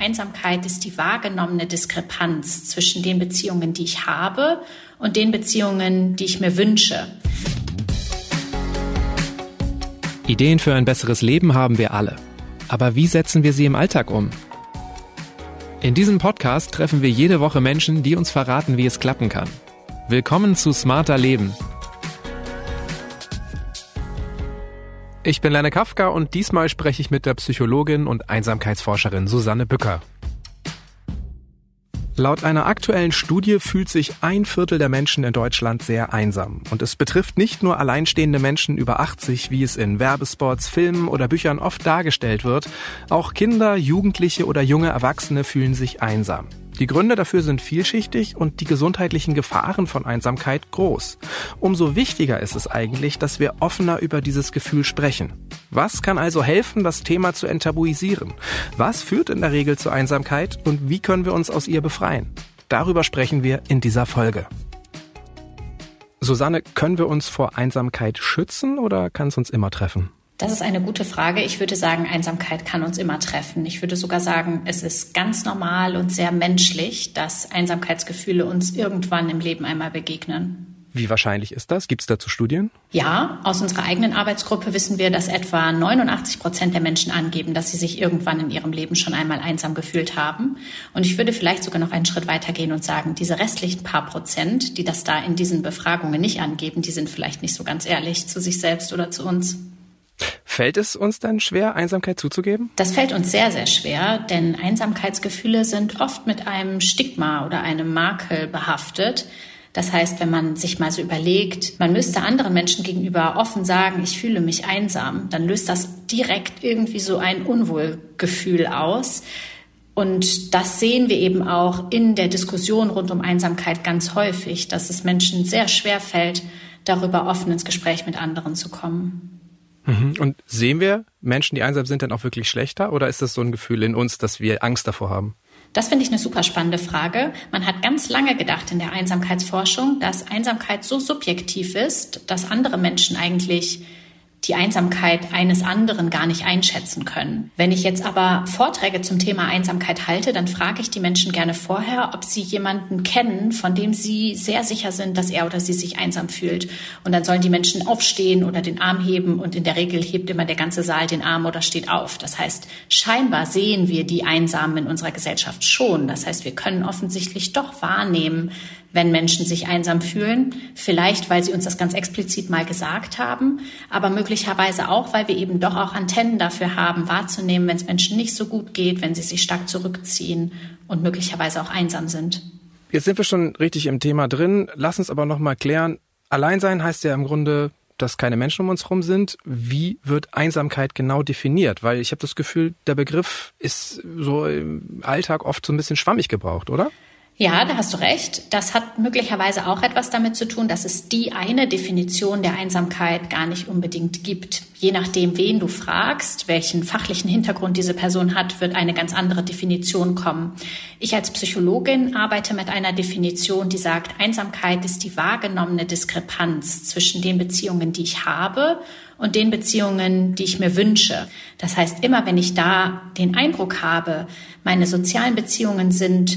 Einsamkeit ist die wahrgenommene Diskrepanz zwischen den Beziehungen, die ich habe und den Beziehungen, die ich mir wünsche. Ideen für ein besseres Leben haben wir alle. Aber wie setzen wir sie im Alltag um? In diesem Podcast treffen wir jede Woche Menschen, die uns verraten, wie es klappen kann. Willkommen zu Smarter Leben. Ich bin Lerne Kafka und diesmal spreche ich mit der Psychologin und Einsamkeitsforscherin Susanne Bücker. Laut einer aktuellen Studie fühlt sich ein Viertel der Menschen in Deutschland sehr einsam. Und es betrifft nicht nur alleinstehende Menschen über 80, wie es in Werbespots, Filmen oder Büchern oft dargestellt wird. Auch Kinder, Jugendliche oder junge Erwachsene fühlen sich einsam. Die Gründe dafür sind vielschichtig und die gesundheitlichen Gefahren von Einsamkeit groß. Umso wichtiger ist es eigentlich, dass wir offener über dieses Gefühl sprechen. Was kann also helfen, das Thema zu enttabuisieren? Was führt in der Regel zur Einsamkeit und wie können wir uns aus ihr befreien? Darüber sprechen wir in dieser Folge. Susanne, können wir uns vor Einsamkeit schützen oder kann es uns immer treffen? Das ist eine gute Frage. Ich würde sagen, Einsamkeit kann uns immer treffen. Ich würde sogar sagen, es ist ganz normal und sehr menschlich, dass Einsamkeitsgefühle uns irgendwann im Leben einmal begegnen. Wie wahrscheinlich ist das? Gibt es dazu Studien? Ja, aus unserer eigenen Arbeitsgruppe wissen wir, dass etwa 89 Prozent der Menschen angeben, dass sie sich irgendwann in ihrem Leben schon einmal einsam gefühlt haben. Und ich würde vielleicht sogar noch einen Schritt weiter gehen und sagen, diese restlichen paar Prozent, die das da in diesen Befragungen nicht angeben, die sind vielleicht nicht so ganz ehrlich zu sich selbst oder zu uns. Fällt es uns dann schwer, Einsamkeit zuzugeben? Das fällt uns sehr, sehr schwer, denn Einsamkeitsgefühle sind oft mit einem Stigma oder einem Makel behaftet. Das heißt, wenn man sich mal so überlegt, man müsste anderen Menschen gegenüber offen sagen, ich fühle mich einsam, dann löst das direkt irgendwie so ein Unwohlgefühl aus. Und das sehen wir eben auch in der Diskussion rund um Einsamkeit ganz häufig, dass es Menschen sehr schwer fällt, darüber offen ins Gespräch mit anderen zu kommen. Mhm. Und sehen wir Menschen, die einsam sind, dann auch wirklich schlechter? Oder ist das so ein Gefühl in uns, dass wir Angst davor haben? Das finde ich eine super spannende Frage. Man hat ganz lange gedacht in der Einsamkeitsforschung, dass Einsamkeit so subjektiv ist, dass andere Menschen eigentlich die Einsamkeit eines anderen gar nicht einschätzen können. Wenn ich jetzt aber Vorträge zum Thema Einsamkeit halte, dann frage ich die Menschen gerne vorher, ob sie jemanden kennen, von dem sie sehr sicher sind, dass er oder sie sich einsam fühlt. Und dann sollen die Menschen aufstehen oder den Arm heben und in der Regel hebt immer der ganze Saal den Arm oder steht auf. Das heißt, scheinbar sehen wir die Einsamen in unserer Gesellschaft schon. Das heißt, wir können offensichtlich doch wahrnehmen, wenn Menschen sich einsam fühlen. Vielleicht, weil sie uns das ganz explizit mal gesagt haben, aber möglicherweise auch, weil wir eben doch auch Antennen dafür haben, wahrzunehmen, wenn es Menschen nicht so gut geht, wenn sie sich stark zurückziehen und möglicherweise auch einsam sind. Jetzt sind wir schon richtig im Thema drin. Lass uns aber noch mal klären. Alleinsein heißt ja im Grunde, dass keine Menschen um uns herum sind. Wie wird Einsamkeit genau definiert? Weil ich habe das Gefühl, der Begriff ist so im Alltag oft so ein bisschen schwammig gebraucht, oder? Ja, da hast du recht. Das hat möglicherweise auch etwas damit zu tun, dass es die eine Definition der Einsamkeit gar nicht unbedingt gibt. Je nachdem, wen du fragst, welchen fachlichen Hintergrund diese Person hat, wird eine ganz andere Definition kommen. Ich als Psychologin arbeite mit einer Definition, die sagt, Einsamkeit ist die wahrgenommene Diskrepanz zwischen den Beziehungen, die ich habe und den Beziehungen, die ich mir wünsche. Das heißt, immer wenn ich da den Eindruck habe, meine sozialen Beziehungen sind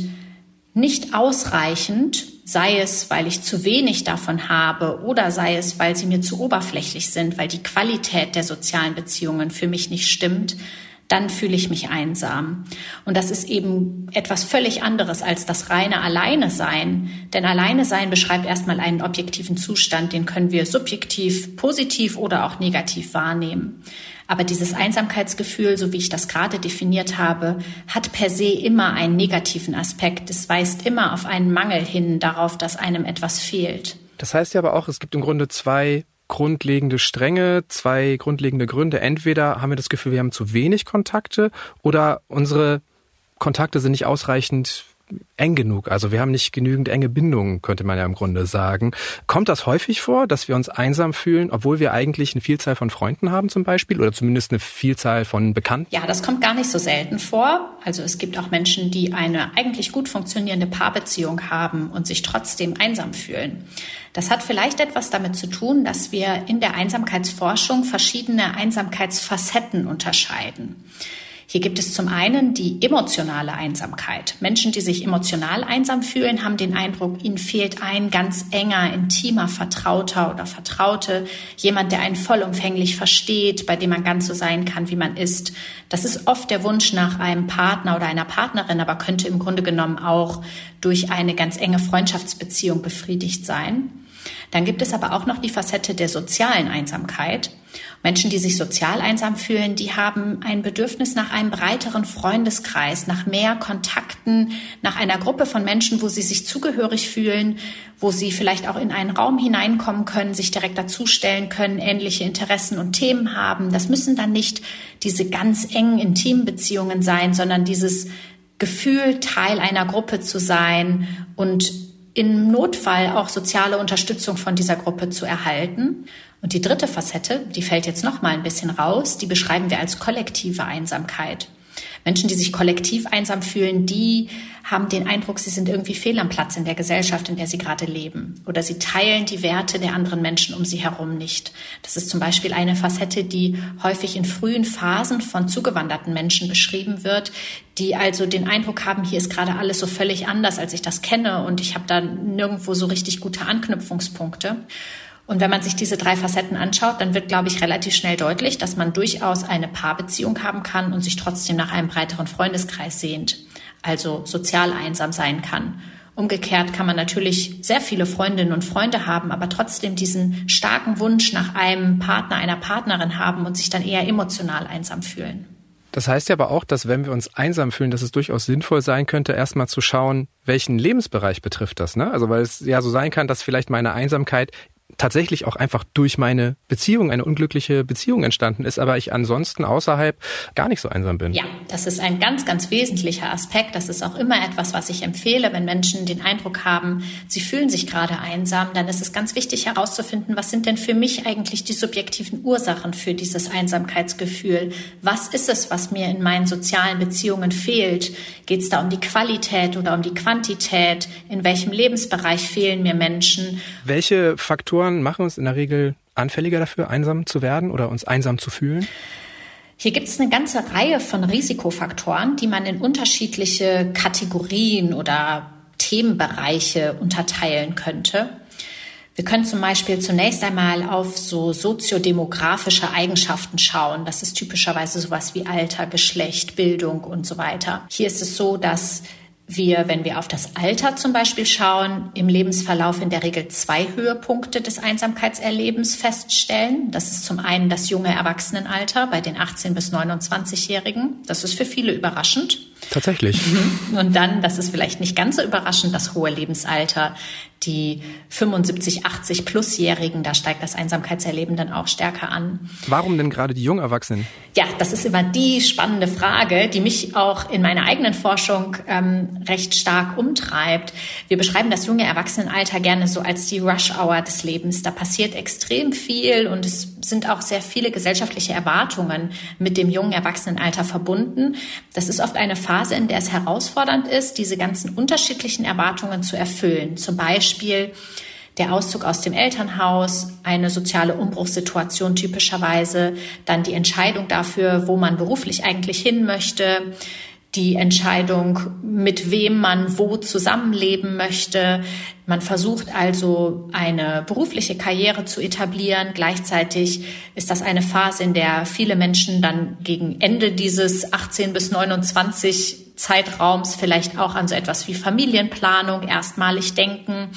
nicht ausreichend, sei es, weil ich zu wenig davon habe oder sei es, weil sie mir zu oberflächlich sind, weil die Qualität der sozialen Beziehungen für mich nicht stimmt, dann fühle ich mich einsam. Und das ist eben etwas völlig anderes als das reine Alleine sein. Denn Alleine sein beschreibt erstmal einen objektiven Zustand, den können wir subjektiv positiv oder auch negativ wahrnehmen. Aber dieses Einsamkeitsgefühl, so wie ich das gerade definiert habe, hat per se immer einen negativen Aspekt. Es weist immer auf einen Mangel hin, darauf, dass einem etwas fehlt. Das heißt ja aber auch, es gibt im Grunde zwei grundlegende Stränge, zwei grundlegende Gründe. Entweder haben wir das Gefühl, wir haben zu wenig Kontakte oder unsere Kontakte sind nicht ausreichend eng genug. Also wir haben nicht genügend enge Bindungen, könnte man ja im Grunde sagen. Kommt das häufig vor, dass wir uns einsam fühlen, obwohl wir eigentlich eine Vielzahl von Freunden haben zum Beispiel oder zumindest eine Vielzahl von Bekannten? Ja, das kommt gar nicht so selten vor. Also es gibt auch Menschen, die eine eigentlich gut funktionierende Paarbeziehung haben und sich trotzdem einsam fühlen. Das hat vielleicht etwas damit zu tun, dass wir in der Einsamkeitsforschung verschiedene Einsamkeitsfacetten unterscheiden. Hier gibt es zum einen die emotionale Einsamkeit. Menschen, die sich emotional einsam fühlen, haben den Eindruck, ihnen fehlt ein ganz enger, intimer Vertrauter oder Vertraute, jemand, der einen vollumfänglich versteht, bei dem man ganz so sein kann, wie man ist. Das ist oft der Wunsch nach einem Partner oder einer Partnerin, aber könnte im Grunde genommen auch durch eine ganz enge Freundschaftsbeziehung befriedigt sein. Dann gibt es aber auch noch die Facette der sozialen Einsamkeit. Menschen, die sich sozial einsam fühlen, die haben ein Bedürfnis nach einem breiteren Freundeskreis, nach mehr Kontakten, nach einer Gruppe von Menschen, wo sie sich zugehörig fühlen, wo sie vielleicht auch in einen Raum hineinkommen können, sich direkt dazustellen können, ähnliche Interessen und Themen haben. Das müssen dann nicht diese ganz engen, intimen Beziehungen sein, sondern dieses Gefühl, Teil einer Gruppe zu sein und im Notfall auch soziale Unterstützung von dieser Gruppe zu erhalten. Und die dritte Facette, die fällt jetzt noch mal ein bisschen raus, die beschreiben wir als kollektive Einsamkeit. Menschen, die sich kollektiv einsam fühlen, die haben den Eindruck, sie sind irgendwie fehl am Platz in der Gesellschaft, in der sie gerade leben. Oder sie teilen die Werte der anderen Menschen um sie herum nicht. Das ist zum Beispiel eine Facette, die häufig in frühen Phasen von zugewanderten Menschen beschrieben wird, die also den Eindruck haben, hier ist gerade alles so völlig anders, als ich das kenne und ich habe da nirgendwo so richtig gute Anknüpfungspunkte. Und wenn man sich diese drei Facetten anschaut, dann wird, glaube ich, relativ schnell deutlich, dass man durchaus eine Paarbeziehung haben kann und sich trotzdem nach einem breiteren Freundeskreis sehnt, also sozial einsam sein kann. Umgekehrt kann man natürlich sehr viele Freundinnen und Freunde haben, aber trotzdem diesen starken Wunsch nach einem Partner, einer Partnerin haben und sich dann eher emotional einsam fühlen. Das heißt ja aber auch, dass wenn wir uns einsam fühlen, dass es durchaus sinnvoll sein könnte, erstmal zu schauen, welchen Lebensbereich betrifft das, ne? Also weil es ja so sein kann, dass vielleicht meine Einsamkeit tatsächlich auch einfach durch meine Beziehung, eine unglückliche Beziehung entstanden ist, aber ich ansonsten außerhalb gar nicht so einsam bin. Ja, das ist ein ganz, ganz wesentlicher Aspekt. Das ist auch immer etwas, was ich empfehle, wenn Menschen den Eindruck haben, sie fühlen sich gerade einsam, dann ist es ganz wichtig herauszufinden, was sind denn für mich eigentlich die subjektiven Ursachen für dieses Einsamkeitsgefühl? Was ist es, was mir in meinen sozialen Beziehungen fehlt? Geht es da um die Qualität oder um die Quantität? In welchem Lebensbereich fehlen mir Menschen? Welche Faktoren Faktoren machen uns in der Regel anfälliger dafür, einsam zu werden oder uns einsam zu fühlen? Hier gibt es eine ganze Reihe von Risikofaktoren, die man in unterschiedliche Kategorien oder Themenbereiche unterteilen könnte. Wir können zum Beispiel zunächst einmal auf so soziodemografische Eigenschaften schauen. Das ist typischerweise sowas wie Alter, Geschlecht, Bildung und so weiter. Hier ist es so, dass wir, wenn wir auf das Alter zum Beispiel schauen, im Lebensverlauf in der Regel zwei Höhepunkte des Einsamkeitserlebens feststellen. Das ist zum einen das junge Erwachsenenalter bei den 18 bis 29-Jährigen. Das ist für viele überraschend. Tatsächlich. Mhm. Und dann, das ist vielleicht nicht ganz so überraschend, das hohe Lebensalter die 75, 80 Plusjährigen, da steigt das Einsamkeitserleben dann auch stärker an. Warum denn gerade die Jungerwachsenen? Ja, das ist immer die spannende Frage, die mich auch in meiner eigenen Forschung ähm, recht stark umtreibt. Wir beschreiben das junge Erwachsenenalter gerne so als die Rush-Hour des Lebens. Da passiert extrem viel und es sind auch sehr viele gesellschaftliche Erwartungen mit dem jungen Erwachsenenalter verbunden. Das ist oft eine Phase, in der es herausfordernd ist, diese ganzen unterschiedlichen Erwartungen zu erfüllen. Zum Beispiel Beispiel der Auszug aus dem Elternhaus, eine soziale Umbruchssituation typischerweise, dann die Entscheidung dafür, wo man beruflich eigentlich hin möchte, die Entscheidung, mit wem man wo zusammenleben möchte. Man versucht also eine berufliche Karriere zu etablieren. Gleichzeitig ist das eine Phase, in der viele Menschen dann gegen Ende dieses 18 bis 29 Zeitraums vielleicht auch an so etwas wie Familienplanung erstmalig denken.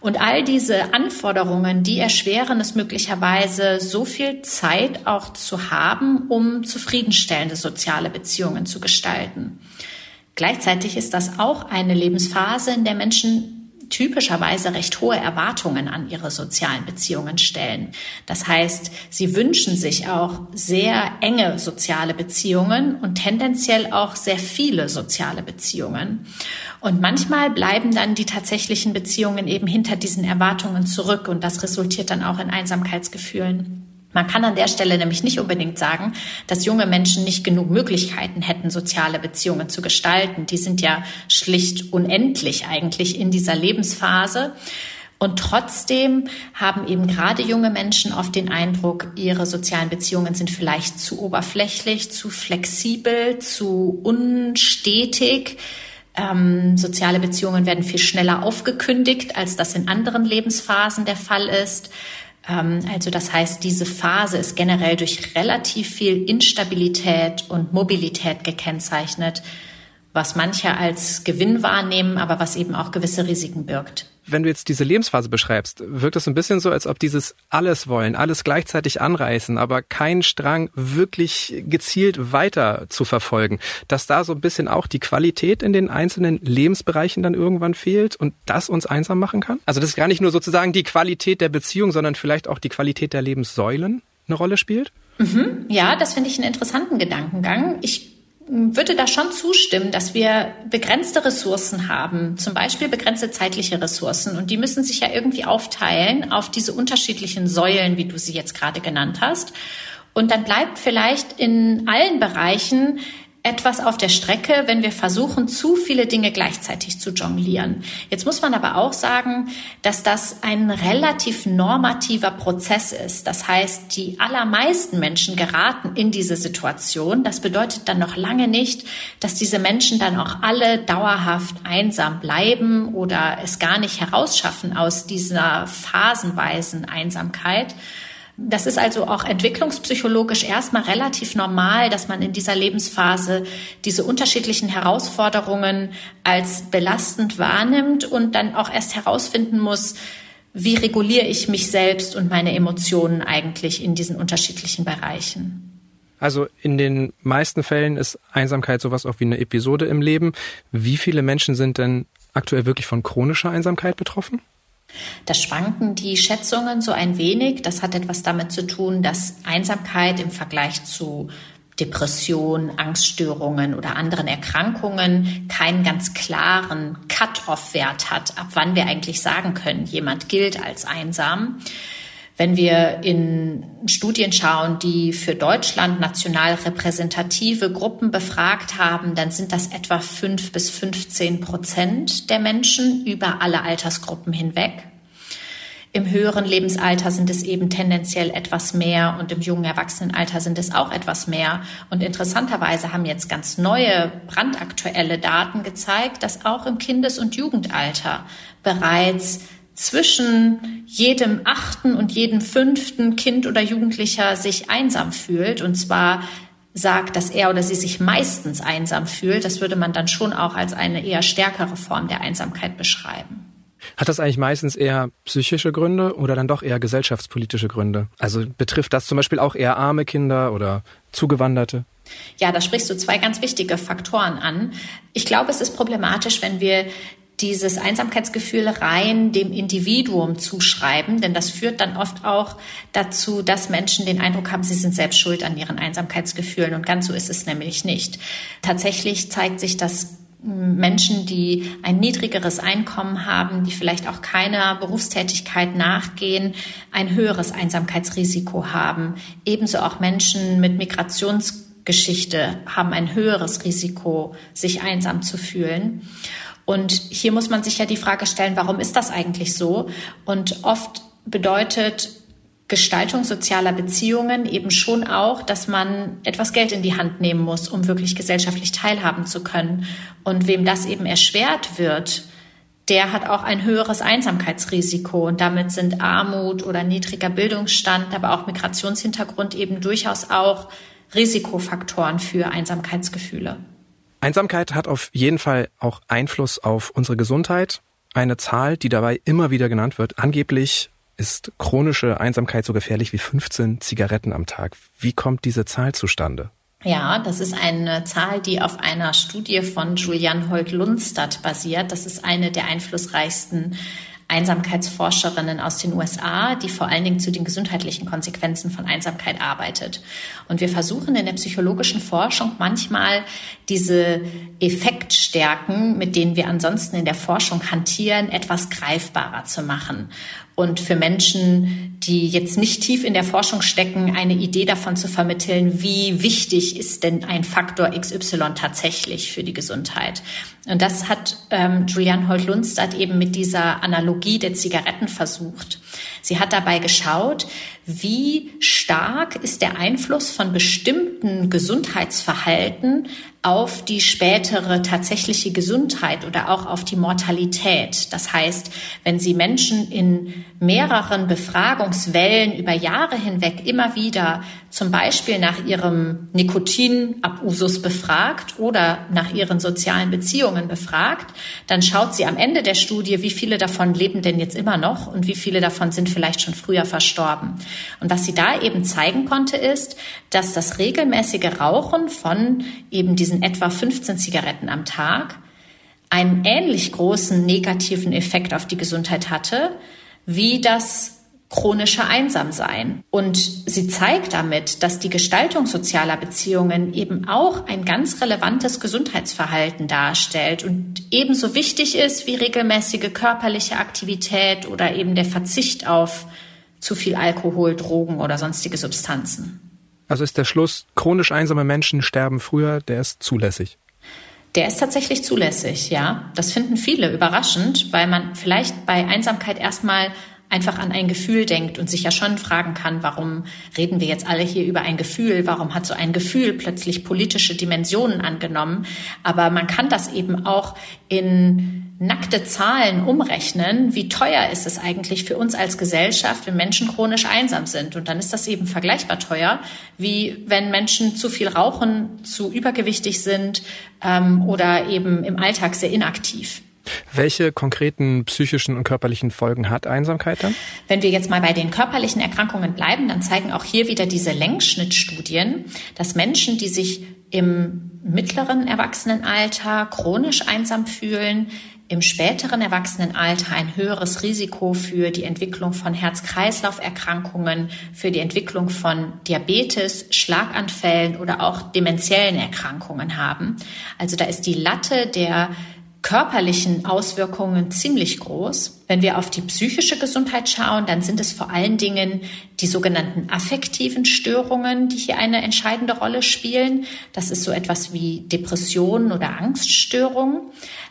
Und all diese Anforderungen, die erschweren es möglicherweise, so viel Zeit auch zu haben, um zufriedenstellende soziale Beziehungen zu gestalten. Gleichzeitig ist das auch eine Lebensphase, in der Menschen typischerweise recht hohe Erwartungen an ihre sozialen Beziehungen stellen. Das heißt, sie wünschen sich auch sehr enge soziale Beziehungen und tendenziell auch sehr viele soziale Beziehungen. Und manchmal bleiben dann die tatsächlichen Beziehungen eben hinter diesen Erwartungen zurück und das resultiert dann auch in Einsamkeitsgefühlen. Man kann an der Stelle nämlich nicht unbedingt sagen, dass junge Menschen nicht genug Möglichkeiten hätten, soziale Beziehungen zu gestalten. Die sind ja schlicht unendlich eigentlich in dieser Lebensphase. Und trotzdem haben eben gerade junge Menschen oft den Eindruck, ihre sozialen Beziehungen sind vielleicht zu oberflächlich, zu flexibel, zu unstetig. Ähm, soziale Beziehungen werden viel schneller aufgekündigt, als das in anderen Lebensphasen der Fall ist. Ähm, also das heißt, diese Phase ist generell durch relativ viel Instabilität und Mobilität gekennzeichnet, was manche als Gewinn wahrnehmen, aber was eben auch gewisse Risiken birgt wenn du jetzt diese Lebensphase beschreibst, wirkt es ein bisschen so, als ob dieses alles wollen, alles gleichzeitig anreißen, aber kein Strang wirklich gezielt weiter zu verfolgen, dass da so ein bisschen auch die Qualität in den einzelnen Lebensbereichen dann irgendwann fehlt und das uns einsam machen kann? Also das ist gar nicht nur sozusagen die Qualität der Beziehung, sondern vielleicht auch die Qualität der Lebenssäulen eine Rolle spielt? Mhm. Ja, das finde ich einen interessanten Gedankengang. Ich würde da schon zustimmen, dass wir begrenzte Ressourcen haben, zum Beispiel begrenzte zeitliche Ressourcen. Und die müssen sich ja irgendwie aufteilen auf diese unterschiedlichen Säulen, wie du sie jetzt gerade genannt hast. Und dann bleibt vielleicht in allen Bereichen etwas auf der Strecke, wenn wir versuchen, zu viele Dinge gleichzeitig zu jonglieren. Jetzt muss man aber auch sagen, dass das ein relativ normativer Prozess ist. Das heißt, die allermeisten Menschen geraten in diese Situation. Das bedeutet dann noch lange nicht, dass diese Menschen dann auch alle dauerhaft einsam bleiben oder es gar nicht herausschaffen aus dieser phasenweisen Einsamkeit. Das ist also auch entwicklungspsychologisch erstmal relativ normal, dass man in dieser Lebensphase diese unterschiedlichen Herausforderungen als belastend wahrnimmt und dann auch erst herausfinden muss, wie reguliere ich mich selbst und meine Emotionen eigentlich in diesen unterschiedlichen Bereichen. Also in den meisten Fällen ist Einsamkeit sowas auch wie eine Episode im Leben. Wie viele Menschen sind denn aktuell wirklich von chronischer Einsamkeit betroffen? Da schwanken die Schätzungen so ein wenig. Das hat etwas damit zu tun, dass Einsamkeit im Vergleich zu Depression, Angststörungen oder anderen Erkrankungen keinen ganz klaren Cut-off-Wert hat, ab wann wir eigentlich sagen können, jemand gilt als einsam. Wenn wir in Studien schauen, die für Deutschland national repräsentative Gruppen befragt haben, dann sind das etwa fünf bis 15 Prozent der Menschen über alle Altersgruppen hinweg. Im höheren Lebensalter sind es eben tendenziell etwas mehr und im jungen Erwachsenenalter sind es auch etwas mehr. Und interessanterweise haben jetzt ganz neue, brandaktuelle Daten gezeigt, dass auch im Kindes- und Jugendalter bereits zwischen jedem achten und jedem fünften Kind oder Jugendlicher sich einsam fühlt und zwar sagt, dass er oder sie sich meistens einsam fühlt, das würde man dann schon auch als eine eher stärkere Form der Einsamkeit beschreiben. Hat das eigentlich meistens eher psychische Gründe oder dann doch eher gesellschaftspolitische Gründe? Also betrifft das zum Beispiel auch eher arme Kinder oder Zugewanderte? Ja, da sprichst du zwei ganz wichtige Faktoren an. Ich glaube, es ist problematisch, wenn wir dieses Einsamkeitsgefühl rein dem Individuum zuschreiben, denn das führt dann oft auch dazu, dass Menschen den Eindruck haben, sie sind selbst schuld an ihren Einsamkeitsgefühlen und ganz so ist es nämlich nicht. Tatsächlich zeigt sich, dass Menschen, die ein niedrigeres Einkommen haben, die vielleicht auch keiner Berufstätigkeit nachgehen, ein höheres Einsamkeitsrisiko haben. Ebenso auch Menschen mit Migrationsgeschichte haben ein höheres Risiko, sich einsam zu fühlen. Und hier muss man sich ja die Frage stellen, warum ist das eigentlich so? Und oft bedeutet Gestaltung sozialer Beziehungen eben schon auch, dass man etwas Geld in die Hand nehmen muss, um wirklich gesellschaftlich teilhaben zu können. Und wem das eben erschwert wird, der hat auch ein höheres Einsamkeitsrisiko. Und damit sind Armut oder niedriger Bildungsstand, aber auch Migrationshintergrund eben durchaus auch Risikofaktoren für Einsamkeitsgefühle. Einsamkeit hat auf jeden Fall auch Einfluss auf unsere Gesundheit. Eine Zahl, die dabei immer wieder genannt wird. Angeblich ist chronische Einsamkeit so gefährlich wie 15 Zigaretten am Tag. Wie kommt diese Zahl zustande? Ja, das ist eine Zahl, die auf einer Studie von Julian Holt-Lundstadt basiert. Das ist eine der einflussreichsten Einsamkeitsforscherinnen aus den USA, die vor allen Dingen zu den gesundheitlichen Konsequenzen von Einsamkeit arbeitet. Und wir versuchen in der psychologischen Forschung manchmal diese Effektstärken, mit denen wir ansonsten in der Forschung hantieren, etwas greifbarer zu machen. Und für Menschen, die jetzt nicht tief in der Forschung stecken, eine Idee davon zu vermitteln, wie wichtig ist denn ein Faktor XY tatsächlich für die Gesundheit. Und das hat ähm, Juliane Holt-Lundstadt eben mit dieser Analogie der Zigaretten versucht. Sie hat dabei geschaut, wie stark ist der Einfluss von bestimmten Gesundheitsverhalten auf die spätere tatsächliche Gesundheit oder auch auf die Mortalität. Das heißt, wenn Sie Menschen in mehreren Befragungswellen über Jahre hinweg immer wieder zum Beispiel nach ihrem Nikotinabusus befragt oder nach ihren sozialen Beziehungen befragt, dann schaut sie am Ende der Studie, wie viele davon leben denn jetzt immer noch und wie viele davon sind vielleicht schon früher verstorben. Und was sie da eben zeigen konnte, ist, dass das regelmäßige Rauchen von eben diesen etwa 15 Zigaretten am Tag einen ähnlich großen negativen Effekt auf die Gesundheit hatte, wie das chronische Einsamsein. Und sie zeigt damit, dass die Gestaltung sozialer Beziehungen eben auch ein ganz relevantes Gesundheitsverhalten darstellt und ebenso wichtig ist wie regelmäßige körperliche Aktivität oder eben der Verzicht auf zu viel Alkohol, Drogen oder sonstige Substanzen. Also ist der Schluss, chronisch einsame Menschen sterben früher, der ist zulässig. Der ist tatsächlich zulässig, ja. Das finden viele überraschend, weil man vielleicht bei Einsamkeit erstmal einfach an ein Gefühl denkt und sich ja schon fragen kann, warum reden wir jetzt alle hier über ein Gefühl? Warum hat so ein Gefühl plötzlich politische Dimensionen angenommen? Aber man kann das eben auch in nackte Zahlen umrechnen. Wie teuer ist es eigentlich für uns als Gesellschaft, wenn Menschen chronisch einsam sind? Und dann ist das eben vergleichbar teuer, wie wenn Menschen zu viel rauchen, zu übergewichtig sind ähm, oder eben im Alltag sehr inaktiv. Welche konkreten psychischen und körperlichen Folgen hat Einsamkeit dann? Wenn wir jetzt mal bei den körperlichen Erkrankungen bleiben, dann zeigen auch hier wieder diese Längsschnittstudien, dass Menschen, die sich im mittleren Erwachsenenalter chronisch einsam fühlen, im späteren Erwachsenenalter ein höheres Risiko für die Entwicklung von Herz-Kreislauf-Erkrankungen, für die Entwicklung von Diabetes, Schlaganfällen oder auch demenziellen Erkrankungen haben. Also da ist die Latte der körperlichen Auswirkungen ziemlich groß. Wenn wir auf die psychische Gesundheit schauen, dann sind es vor allen Dingen die sogenannten affektiven Störungen, die hier eine entscheidende Rolle spielen. Das ist so etwas wie Depressionen oder Angststörungen,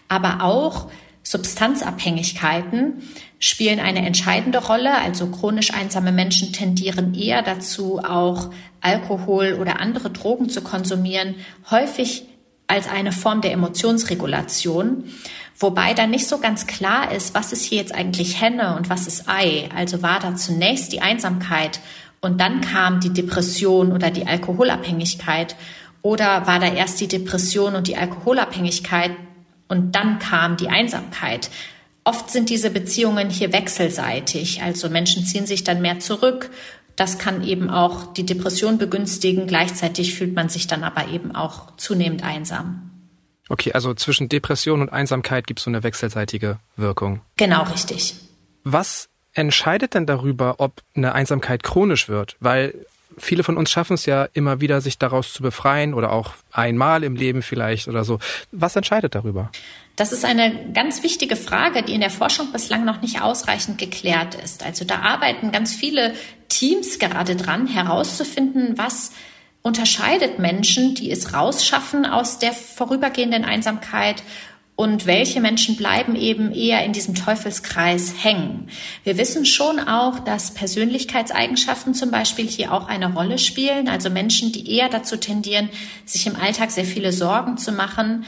aber auch Substanzabhängigkeiten spielen eine entscheidende Rolle. Also chronisch einsame Menschen tendieren eher dazu, auch Alkohol oder andere Drogen zu konsumieren. Häufig als eine Form der Emotionsregulation, wobei dann nicht so ganz klar ist, was ist hier jetzt eigentlich Henne und was ist Ei. Also war da zunächst die Einsamkeit und dann kam die Depression oder die Alkoholabhängigkeit oder war da erst die Depression und die Alkoholabhängigkeit und dann kam die Einsamkeit. Oft sind diese Beziehungen hier wechselseitig, also Menschen ziehen sich dann mehr zurück das kann eben auch die Depression begünstigen. Gleichzeitig fühlt man sich dann aber eben auch zunehmend einsam. Okay, also zwischen Depression und Einsamkeit gibt es so eine wechselseitige Wirkung. Genau, richtig. Was entscheidet denn darüber, ob eine Einsamkeit chronisch wird? Weil viele von uns schaffen es ja immer wieder, sich daraus zu befreien oder auch einmal im Leben vielleicht oder so. Was entscheidet darüber? Das ist eine ganz wichtige Frage, die in der Forschung bislang noch nicht ausreichend geklärt ist. Also da arbeiten ganz viele Teams gerade dran, herauszufinden, was unterscheidet Menschen, die es rausschaffen aus der vorübergehenden Einsamkeit und welche Menschen bleiben eben eher in diesem Teufelskreis hängen. Wir wissen schon auch, dass Persönlichkeitseigenschaften zum Beispiel hier auch eine Rolle spielen. Also Menschen, die eher dazu tendieren, sich im Alltag sehr viele Sorgen zu machen,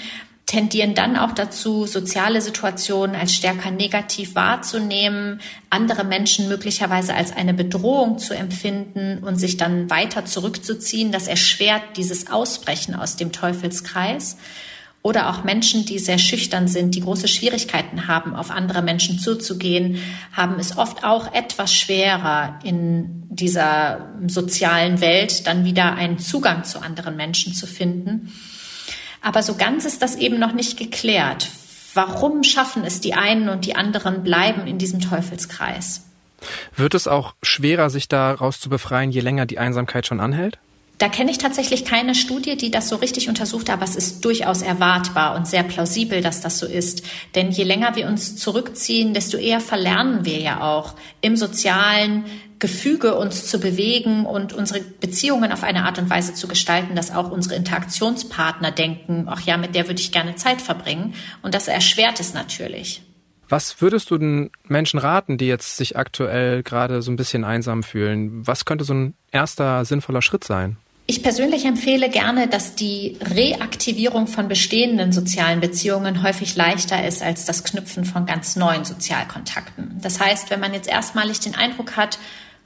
tendieren dann auch dazu, soziale Situationen als stärker negativ wahrzunehmen, andere Menschen möglicherweise als eine Bedrohung zu empfinden und sich dann weiter zurückzuziehen. Das erschwert dieses Ausbrechen aus dem Teufelskreis. Oder auch Menschen, die sehr schüchtern sind, die große Schwierigkeiten haben, auf andere Menschen zuzugehen, haben es oft auch etwas schwerer, in dieser sozialen Welt dann wieder einen Zugang zu anderen Menschen zu finden. Aber so ganz ist das eben noch nicht geklärt. Warum schaffen es die einen und die anderen bleiben in diesem Teufelskreis? Wird es auch schwerer, sich daraus zu befreien, je länger die Einsamkeit schon anhält? Da kenne ich tatsächlich keine Studie, die das so richtig untersucht, aber es ist durchaus erwartbar und sehr plausibel, dass das so ist. Denn je länger wir uns zurückziehen, desto eher verlernen wir ja auch im sozialen Gefüge uns zu bewegen und unsere Beziehungen auf eine Art und Weise zu gestalten, dass auch unsere Interaktionspartner denken, ach ja, mit der würde ich gerne Zeit verbringen. Und das erschwert es natürlich. Was würdest du den Menschen raten, die jetzt sich aktuell gerade so ein bisschen einsam fühlen? Was könnte so ein erster sinnvoller Schritt sein? Ich persönlich empfehle gerne, dass die Reaktivierung von bestehenden sozialen Beziehungen häufig leichter ist als das Knüpfen von ganz neuen Sozialkontakten. Das heißt, wenn man jetzt erstmalig den Eindruck hat,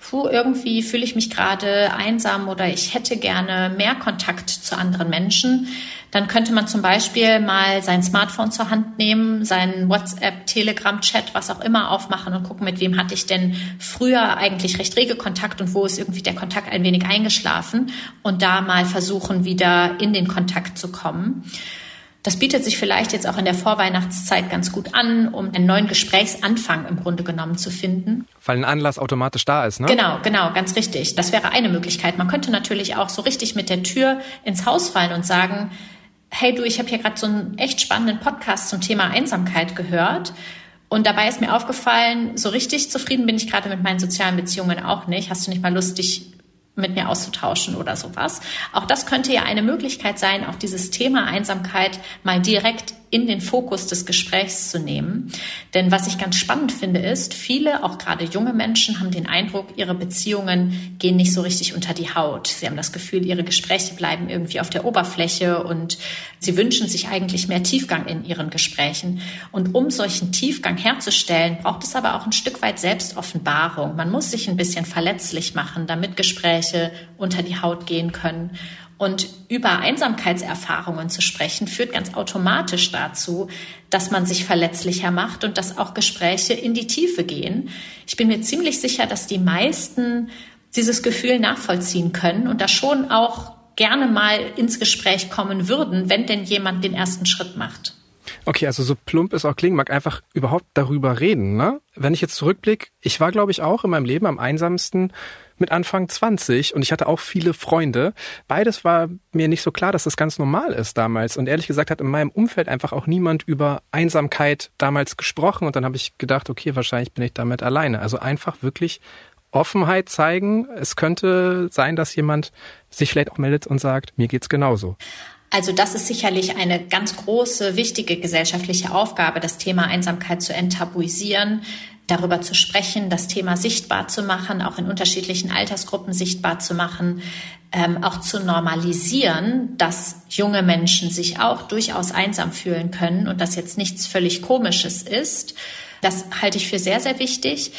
puh, irgendwie fühle ich mich gerade einsam oder ich hätte gerne mehr Kontakt zu anderen Menschen, dann könnte man zum Beispiel mal sein Smartphone zur Hand nehmen, seinen WhatsApp, Telegram, Chat, was auch immer aufmachen und gucken, mit wem hatte ich denn früher eigentlich recht rege Kontakt und wo ist irgendwie der Kontakt ein wenig eingeschlafen und da mal versuchen, wieder in den Kontakt zu kommen. Das bietet sich vielleicht jetzt auch in der Vorweihnachtszeit ganz gut an, um einen neuen Gesprächsanfang im Grunde genommen zu finden. Weil ein Anlass automatisch da ist, ne? Genau, genau, ganz richtig. Das wäre eine Möglichkeit. Man könnte natürlich auch so richtig mit der Tür ins Haus fallen und sagen, hey du, ich habe hier gerade so einen echt spannenden Podcast zum Thema Einsamkeit gehört. Und dabei ist mir aufgefallen, so richtig zufrieden bin ich gerade mit meinen sozialen Beziehungen auch nicht. Hast du nicht mal Lust, dich mit mir auszutauschen oder sowas. Auch das könnte ja eine Möglichkeit sein, auch dieses Thema Einsamkeit mal direkt in den Fokus des Gesprächs zu nehmen. Denn was ich ganz spannend finde, ist, viele, auch gerade junge Menschen, haben den Eindruck, ihre Beziehungen gehen nicht so richtig unter die Haut. Sie haben das Gefühl, ihre Gespräche bleiben irgendwie auf der Oberfläche und sie wünschen sich eigentlich mehr Tiefgang in ihren Gesprächen. Und um solchen Tiefgang herzustellen, braucht es aber auch ein Stück weit Selbstoffenbarung. Man muss sich ein bisschen verletzlich machen, damit Gespräche unter die Haut gehen können. Und über Einsamkeitserfahrungen zu sprechen, führt ganz automatisch dazu, dass man sich verletzlicher macht und dass auch Gespräche in die Tiefe gehen. Ich bin mir ziemlich sicher, dass die meisten dieses Gefühl nachvollziehen können und da schon auch gerne mal ins Gespräch kommen würden, wenn denn jemand den ersten Schritt macht. Okay, also so plump es auch klingen mag, einfach überhaupt darüber reden. Ne? Wenn ich jetzt zurückblicke, ich war, glaube ich, auch in meinem Leben am einsamsten mit Anfang 20 und ich hatte auch viele Freunde. Beides war mir nicht so klar, dass das ganz normal ist damals. Und ehrlich gesagt hat in meinem Umfeld einfach auch niemand über Einsamkeit damals gesprochen. Und dann habe ich gedacht, okay, wahrscheinlich bin ich damit alleine. Also einfach wirklich Offenheit zeigen. Es könnte sein, dass jemand sich vielleicht auch meldet und sagt, mir geht's genauso. Also das ist sicherlich eine ganz große, wichtige gesellschaftliche Aufgabe, das Thema Einsamkeit zu enttabuisieren, darüber zu sprechen, das Thema sichtbar zu machen, auch in unterschiedlichen Altersgruppen sichtbar zu machen, ähm, auch zu normalisieren, dass junge Menschen sich auch durchaus einsam fühlen können und das jetzt nichts völlig Komisches ist. Das halte ich für sehr, sehr wichtig.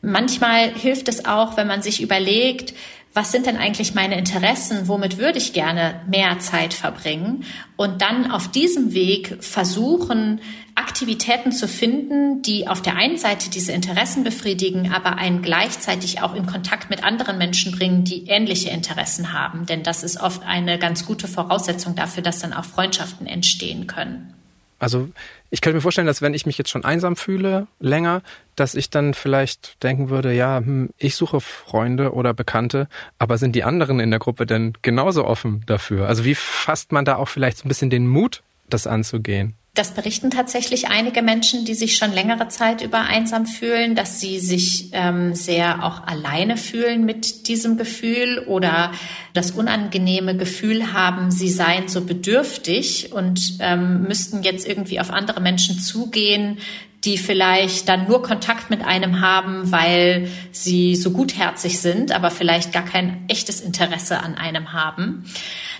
Manchmal hilft es auch, wenn man sich überlegt, was sind denn eigentlich meine Interessen, womit würde ich gerne mehr Zeit verbringen und dann auf diesem Weg versuchen, Aktivitäten zu finden, die auf der einen Seite diese Interessen befriedigen, aber einen gleichzeitig auch in Kontakt mit anderen Menschen bringen, die ähnliche Interessen haben. Denn das ist oft eine ganz gute Voraussetzung dafür, dass dann auch Freundschaften entstehen können. Also ich könnte mir vorstellen, dass wenn ich mich jetzt schon einsam fühle, länger, dass ich dann vielleicht denken würde, ja, hm, ich suche Freunde oder Bekannte, aber sind die anderen in der Gruppe denn genauso offen dafür? Also wie fasst man da auch vielleicht so ein bisschen den Mut, das anzugehen? Das berichten tatsächlich einige Menschen, die sich schon längere Zeit über einsam fühlen, dass sie sich ähm, sehr auch alleine fühlen mit diesem Gefühl oder das unangenehme Gefühl haben, sie seien so bedürftig und ähm, müssten jetzt irgendwie auf andere Menschen zugehen, die vielleicht dann nur Kontakt mit einem haben, weil sie so gutherzig sind, aber vielleicht gar kein echtes Interesse an einem haben.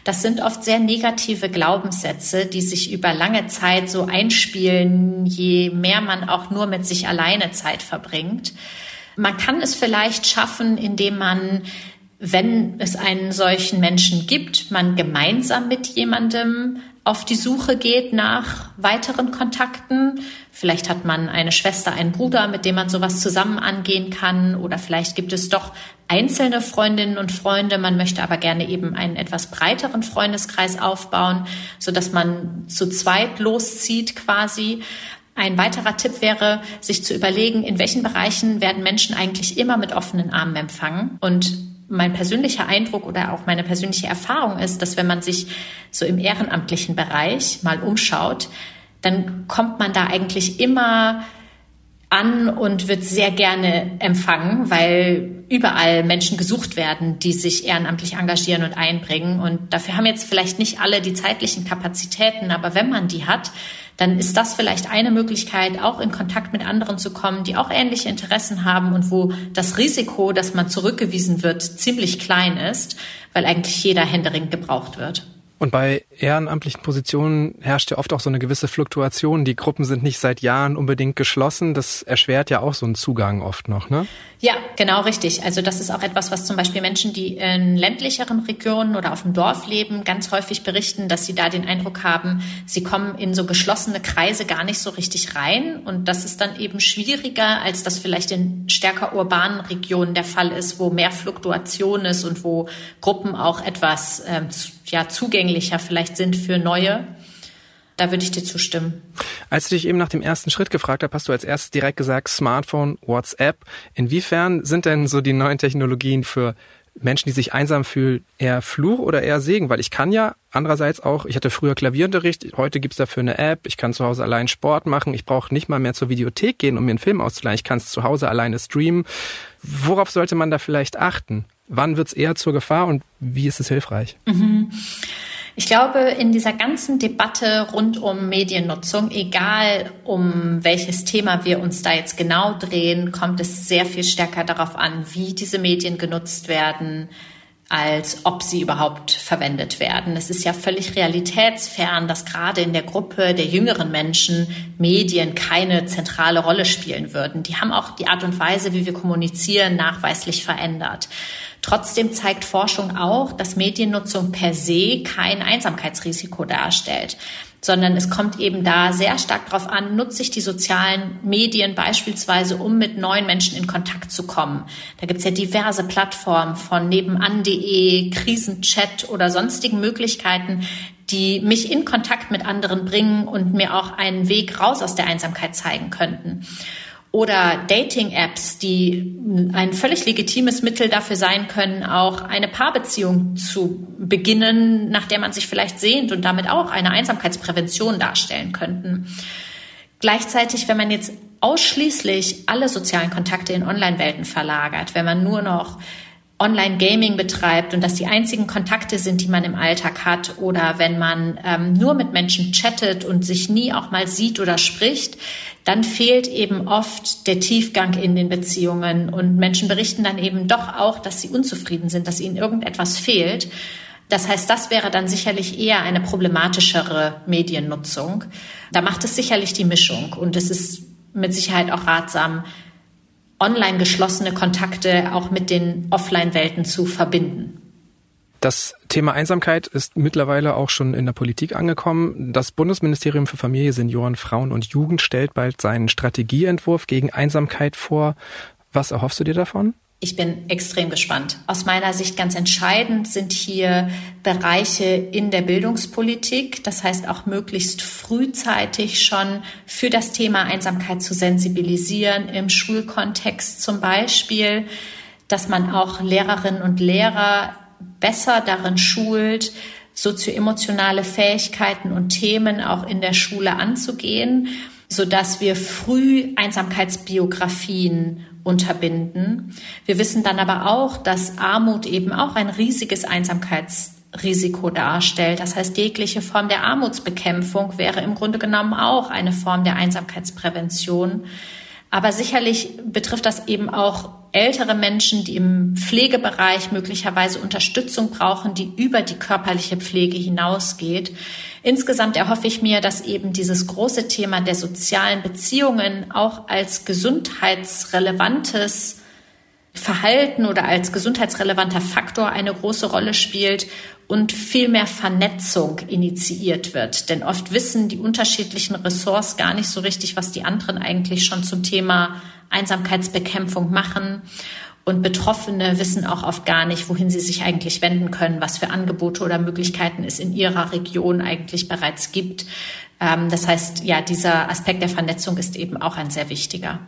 Das sind oft sehr negative Glaubenssätze, die sich über lange Zeit so einspielen, je mehr man auch nur mit sich alleine Zeit verbringt. Man kann es vielleicht schaffen, indem man wenn es einen solchen Menschen gibt, man gemeinsam mit jemandem auf die Suche geht nach weiteren Kontakten. Vielleicht hat man eine Schwester, einen Bruder, mit dem man sowas zusammen angehen kann. Oder vielleicht gibt es doch einzelne Freundinnen und Freunde. Man möchte aber gerne eben einen etwas breiteren Freundeskreis aufbauen, so dass man zu zweit loszieht quasi. Ein weiterer Tipp wäre, sich zu überlegen, in welchen Bereichen werden Menschen eigentlich immer mit offenen Armen empfangen und mein persönlicher Eindruck oder auch meine persönliche Erfahrung ist, dass wenn man sich so im ehrenamtlichen Bereich mal umschaut, dann kommt man da eigentlich immer an und wird sehr gerne empfangen, weil überall Menschen gesucht werden, die sich ehrenamtlich engagieren und einbringen. Und dafür haben jetzt vielleicht nicht alle die zeitlichen Kapazitäten, aber wenn man die hat, dann ist das vielleicht eine Möglichkeit, auch in Kontakt mit anderen zu kommen, die auch ähnliche Interessen haben und wo das Risiko, dass man zurückgewiesen wird, ziemlich klein ist, weil eigentlich jeder händeringend gebraucht wird. Und bei ehrenamtlichen Positionen herrscht ja oft auch so eine gewisse Fluktuation. Die Gruppen sind nicht seit Jahren unbedingt geschlossen. Das erschwert ja auch so einen Zugang oft noch, ne? Ja, genau richtig. Also das ist auch etwas, was zum Beispiel Menschen, die in ländlicheren Regionen oder auf dem Dorf leben, ganz häufig berichten, dass sie da den Eindruck haben, sie kommen in so geschlossene Kreise gar nicht so richtig rein. Und das ist dann eben schwieriger, als das vielleicht in stärker urbanen Regionen der Fall ist, wo mehr Fluktuation ist und wo Gruppen auch etwas ähm, ja, zugänglicher vielleicht sind für neue. Da würde ich dir zustimmen. Als ich dich eben nach dem ersten Schritt gefragt habe, hast du als erstes direkt gesagt Smartphone, WhatsApp. Inwiefern sind denn so die neuen Technologien für Menschen, die sich einsam fühlen, eher Fluch oder eher Segen? Weil ich kann ja andererseits auch, ich hatte früher Klavierunterricht, heute gibt's dafür eine App, ich kann zu Hause allein Sport machen, ich brauche nicht mal mehr zur Videothek gehen, um mir einen Film auszuleihen, ich kann es zu Hause alleine streamen. Worauf sollte man da vielleicht achten? Wann wird's eher zur Gefahr und wie ist es hilfreich? Mhm. Ich glaube, in dieser ganzen Debatte rund um Mediennutzung, egal um welches Thema wir uns da jetzt genau drehen, kommt es sehr viel stärker darauf an, wie diese Medien genutzt werden, als ob sie überhaupt verwendet werden. Es ist ja völlig realitätsfern, dass gerade in der Gruppe der jüngeren Menschen Medien keine zentrale Rolle spielen würden. Die haben auch die Art und Weise, wie wir kommunizieren, nachweislich verändert. Trotzdem zeigt Forschung auch, dass Mediennutzung per se kein Einsamkeitsrisiko darstellt sondern es kommt eben da sehr stark darauf an, nutze ich die sozialen Medien beispielsweise, um mit neuen Menschen in Kontakt zu kommen. Da gibt es ja diverse Plattformen von nebenan.de, Krisenchat oder sonstigen Möglichkeiten, die mich in Kontakt mit anderen bringen und mir auch einen Weg raus aus der Einsamkeit zeigen könnten oder Dating-Apps, die ein völlig legitimes Mittel dafür sein können, auch eine Paarbeziehung zu beginnen, nach der man sich vielleicht sehnt und damit auch eine Einsamkeitsprävention darstellen könnten. Gleichzeitig, wenn man jetzt ausschließlich alle sozialen Kontakte in Online-Welten verlagert, wenn man nur noch Online-Gaming betreibt und das die einzigen Kontakte sind, die man im Alltag hat, oder wenn man ähm, nur mit Menschen chattet und sich nie auch mal sieht oder spricht, dann fehlt eben oft der Tiefgang in den Beziehungen und Menschen berichten dann eben doch auch, dass sie unzufrieden sind, dass ihnen irgendetwas fehlt. Das heißt, das wäre dann sicherlich eher eine problematischere Mediennutzung. Da macht es sicherlich die Mischung und es ist mit Sicherheit auch ratsam, online geschlossene Kontakte auch mit den Offline-Welten zu verbinden. Das Thema Einsamkeit ist mittlerweile auch schon in der Politik angekommen. Das Bundesministerium für Familie, Senioren, Frauen und Jugend stellt bald seinen Strategieentwurf gegen Einsamkeit vor. Was erhoffst du dir davon? Ich bin extrem gespannt. Aus meiner Sicht ganz entscheidend sind hier Bereiche in der Bildungspolitik. Das heißt auch möglichst frühzeitig schon für das Thema Einsamkeit zu sensibilisieren, im Schulkontext zum Beispiel, dass man auch Lehrerinnen und Lehrer besser darin schult, sozioemotionale Fähigkeiten und Themen auch in der Schule anzugehen, so dass wir früh Einsamkeitsbiografien unterbinden. Wir wissen dann aber auch, dass Armut eben auch ein riesiges Einsamkeitsrisiko darstellt. Das heißt, jegliche Form der Armutsbekämpfung wäre im Grunde genommen auch eine Form der Einsamkeitsprävention. Aber sicherlich betrifft das eben auch ältere Menschen, die im Pflegebereich möglicherweise Unterstützung brauchen, die über die körperliche Pflege hinausgeht. Insgesamt erhoffe ich mir, dass eben dieses große Thema der sozialen Beziehungen auch als gesundheitsrelevantes Verhalten oder als gesundheitsrelevanter Faktor eine große Rolle spielt und viel mehr Vernetzung initiiert wird. Denn oft wissen die unterschiedlichen Ressorts gar nicht so richtig, was die anderen eigentlich schon zum Thema Einsamkeitsbekämpfung machen. Und Betroffene wissen auch oft gar nicht, wohin sie sich eigentlich wenden können, was für Angebote oder Möglichkeiten es in ihrer Region eigentlich bereits gibt. Ähm, das heißt, ja, dieser Aspekt der Vernetzung ist eben auch ein sehr wichtiger.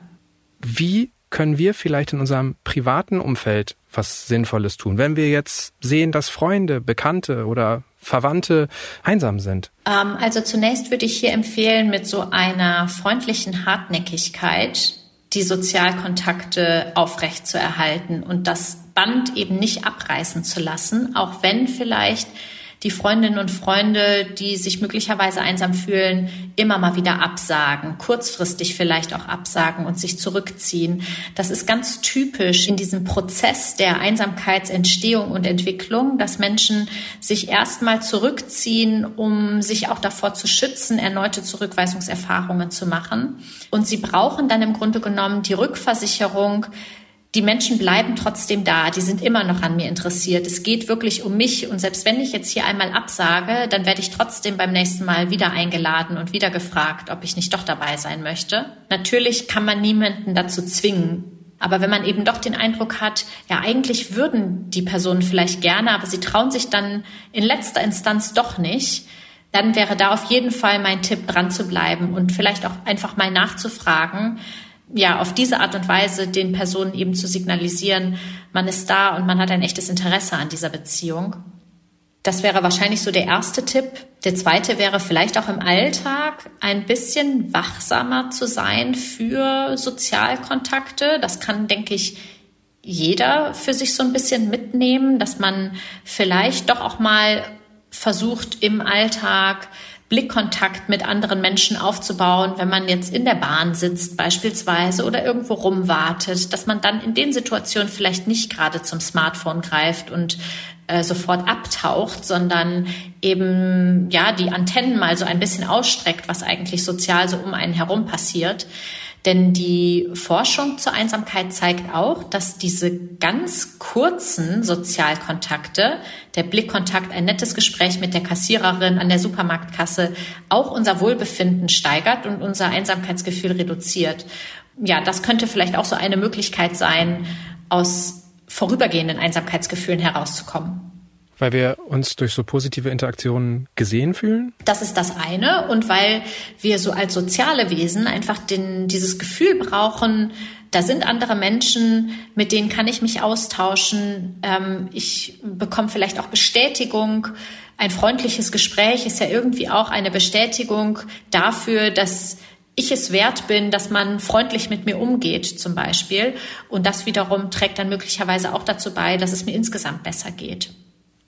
Wie können wir vielleicht in unserem privaten Umfeld was Sinnvolles tun, wenn wir jetzt sehen, dass Freunde, Bekannte oder Verwandte einsam sind? Ähm, also zunächst würde ich hier empfehlen, mit so einer freundlichen Hartnäckigkeit die Sozialkontakte aufrecht zu erhalten und das Band eben nicht abreißen zu lassen, auch wenn vielleicht die Freundinnen und Freunde, die sich möglicherweise einsam fühlen, immer mal wieder absagen, kurzfristig vielleicht auch absagen und sich zurückziehen. Das ist ganz typisch in diesem Prozess der Einsamkeitsentstehung und Entwicklung, dass Menschen sich erstmal zurückziehen, um sich auch davor zu schützen, erneute Zurückweisungserfahrungen zu machen. Und sie brauchen dann im Grunde genommen die Rückversicherung, die Menschen bleiben trotzdem da, die sind immer noch an mir interessiert. Es geht wirklich um mich und selbst wenn ich jetzt hier einmal absage, dann werde ich trotzdem beim nächsten Mal wieder eingeladen und wieder gefragt, ob ich nicht doch dabei sein möchte. Natürlich kann man niemanden dazu zwingen. Aber wenn man eben doch den Eindruck hat, ja, eigentlich würden die Personen vielleicht gerne, aber sie trauen sich dann in letzter Instanz doch nicht, dann wäre da auf jeden Fall mein Tipp, dran zu bleiben und vielleicht auch einfach mal nachzufragen, ja, auf diese Art und Weise den Personen eben zu signalisieren, man ist da und man hat ein echtes Interesse an dieser Beziehung. Das wäre wahrscheinlich so der erste Tipp. Der zweite wäre vielleicht auch im Alltag ein bisschen wachsamer zu sein für Sozialkontakte. Das kann, denke ich, jeder für sich so ein bisschen mitnehmen, dass man vielleicht doch auch mal versucht im Alltag Blickkontakt mit anderen Menschen aufzubauen, wenn man jetzt in der Bahn sitzt beispielsweise oder irgendwo rumwartet, dass man dann in den Situationen vielleicht nicht gerade zum Smartphone greift und äh, sofort abtaucht, sondern eben ja die Antennen mal so ein bisschen ausstreckt, was eigentlich sozial so um einen herum passiert. Denn die Forschung zur Einsamkeit zeigt auch, dass diese ganz kurzen Sozialkontakte, der Blickkontakt, ein nettes Gespräch mit der Kassiererin an der Supermarktkasse, auch unser Wohlbefinden steigert und unser Einsamkeitsgefühl reduziert. Ja, das könnte vielleicht auch so eine Möglichkeit sein, aus vorübergehenden Einsamkeitsgefühlen herauszukommen weil wir uns durch so positive Interaktionen gesehen fühlen? Das ist das eine. Und weil wir so als soziale Wesen einfach den, dieses Gefühl brauchen, da sind andere Menschen, mit denen kann ich mich austauschen. Ähm, ich bekomme vielleicht auch Bestätigung. Ein freundliches Gespräch ist ja irgendwie auch eine Bestätigung dafür, dass ich es wert bin, dass man freundlich mit mir umgeht, zum Beispiel. Und das wiederum trägt dann möglicherweise auch dazu bei, dass es mir insgesamt besser geht.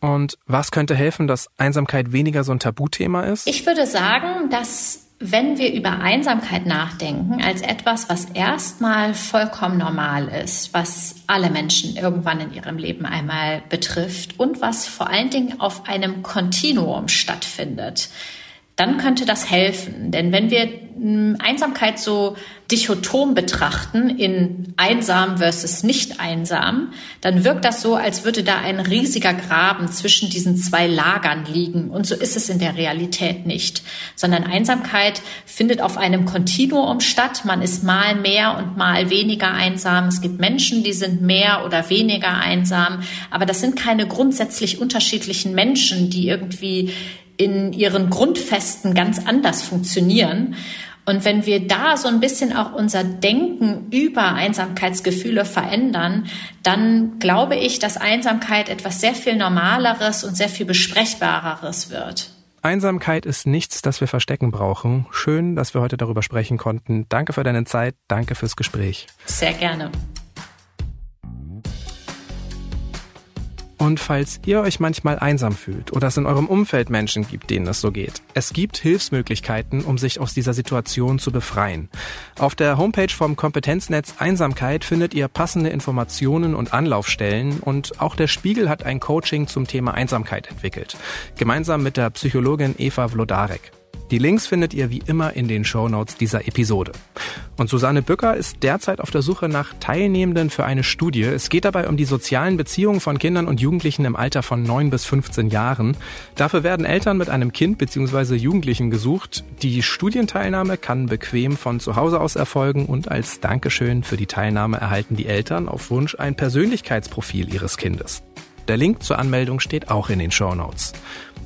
Und was könnte helfen, dass Einsamkeit weniger so ein Tabuthema ist? Ich würde sagen, dass wenn wir über Einsamkeit nachdenken als etwas, was erstmal vollkommen normal ist, was alle Menschen irgendwann in ihrem Leben einmal betrifft und was vor allen Dingen auf einem Kontinuum stattfindet, dann könnte das helfen. Denn wenn wir hm, Einsamkeit so dichotom betrachten in einsam versus nicht einsam, dann wirkt das so, als würde da ein riesiger Graben zwischen diesen zwei Lagern liegen. Und so ist es in der Realität nicht, sondern Einsamkeit findet auf einem Kontinuum statt. Man ist mal mehr und mal weniger einsam. Es gibt Menschen, die sind mehr oder weniger einsam. Aber das sind keine grundsätzlich unterschiedlichen Menschen, die irgendwie in ihren Grundfesten ganz anders funktionieren. Und wenn wir da so ein bisschen auch unser Denken über Einsamkeitsgefühle verändern, dann glaube ich, dass Einsamkeit etwas sehr viel Normaleres und sehr viel Besprechbareres wird. Einsamkeit ist nichts, das wir verstecken brauchen. Schön, dass wir heute darüber sprechen konnten. Danke für deine Zeit, danke fürs Gespräch. Sehr gerne. Und falls ihr euch manchmal einsam fühlt oder es in eurem Umfeld Menschen gibt, denen es so geht, es gibt Hilfsmöglichkeiten, um sich aus dieser Situation zu befreien. Auf der Homepage vom Kompetenznetz Einsamkeit findet ihr passende Informationen und Anlaufstellen und auch der Spiegel hat ein Coaching zum Thema Einsamkeit entwickelt, gemeinsam mit der Psychologin Eva Vlodarek. Die Links findet ihr wie immer in den Show Notes dieser Episode. Und Susanne Bücker ist derzeit auf der Suche nach Teilnehmenden für eine Studie. Es geht dabei um die sozialen Beziehungen von Kindern und Jugendlichen im Alter von 9 bis 15 Jahren. Dafür werden Eltern mit einem Kind bzw. Jugendlichen gesucht. Die Studienteilnahme kann bequem von zu Hause aus erfolgen und als Dankeschön für die Teilnahme erhalten die Eltern auf Wunsch ein Persönlichkeitsprofil ihres Kindes. Der Link zur Anmeldung steht auch in den Show Notes.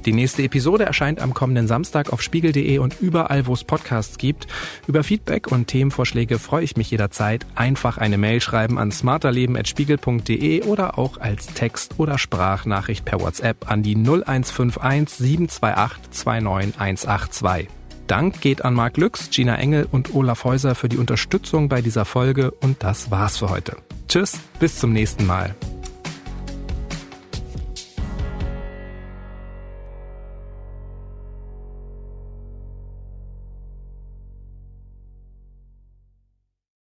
Die nächste Episode erscheint am kommenden Samstag auf spiegel.de und überall, wo es Podcasts gibt. Über Feedback und Themenvorschläge freue ich mich jederzeit. Einfach eine Mail schreiben an smarterleben.spiegel.de oder auch als Text- oder Sprachnachricht per WhatsApp an die 0151 728 29182. Dank geht an Marc Lüx, Gina Engel und Olaf Häuser für die Unterstützung bei dieser Folge und das war's für heute. Tschüss, bis zum nächsten Mal.